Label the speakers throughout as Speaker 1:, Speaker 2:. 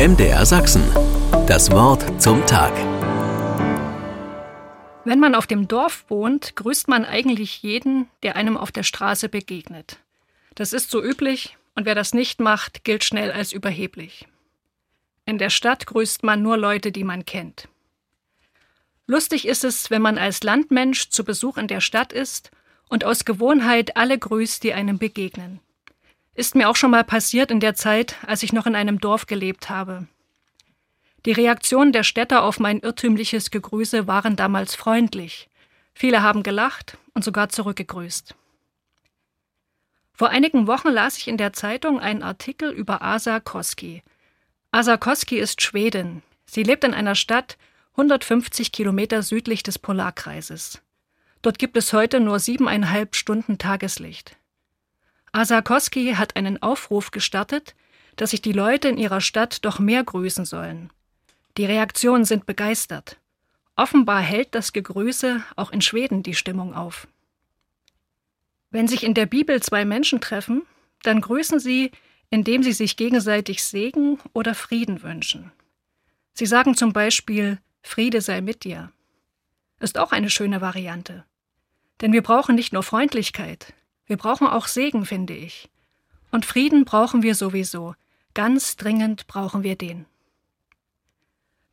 Speaker 1: MDR Sachsen. Das Wort zum Tag.
Speaker 2: Wenn man auf dem Dorf wohnt, grüßt man eigentlich jeden, der einem auf der Straße begegnet. Das ist so üblich und wer das nicht macht, gilt schnell als überheblich. In der Stadt grüßt man nur Leute, die man kennt. Lustig ist es, wenn man als Landmensch zu Besuch in der Stadt ist und aus Gewohnheit alle grüßt, die einem begegnen. Ist mir auch schon mal passiert in der Zeit, als ich noch in einem Dorf gelebt habe. Die Reaktionen der Städter auf mein irrtümliches Gegrüße waren damals freundlich. Viele haben gelacht und sogar zurückgegrüßt. Vor einigen Wochen las ich in der Zeitung einen Artikel über Asa Koski. Asa Koski ist Schwedin. Sie lebt in einer Stadt 150 Kilometer südlich des Polarkreises. Dort gibt es heute nur siebeneinhalb Stunden Tageslicht. Asakowski hat einen Aufruf gestartet, dass sich die Leute in ihrer Stadt doch mehr grüßen sollen. Die Reaktionen sind begeistert. Offenbar hält das Gegrüße auch in Schweden die Stimmung auf. Wenn sich in der Bibel zwei Menschen treffen, dann grüßen sie, indem sie sich gegenseitig Segen oder Frieden wünschen. Sie sagen zum Beispiel Friede sei mit dir. Ist auch eine schöne Variante. Denn wir brauchen nicht nur Freundlichkeit, wir brauchen auch Segen, finde ich. Und Frieden brauchen wir sowieso. Ganz dringend brauchen wir den.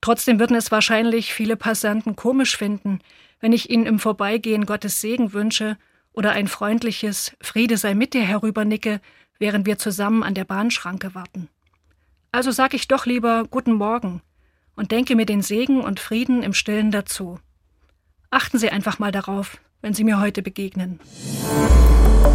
Speaker 2: Trotzdem würden es wahrscheinlich viele Passanten komisch finden, wenn ich ihnen im Vorbeigehen Gottes Segen wünsche oder ein freundliches Friede sei mit dir herübernicke, während wir zusammen an der Bahnschranke warten. Also sag ich doch lieber Guten Morgen und denke mir den Segen und Frieden im Stillen dazu. Achten Sie einfach mal darauf, wenn Sie mir heute begegnen.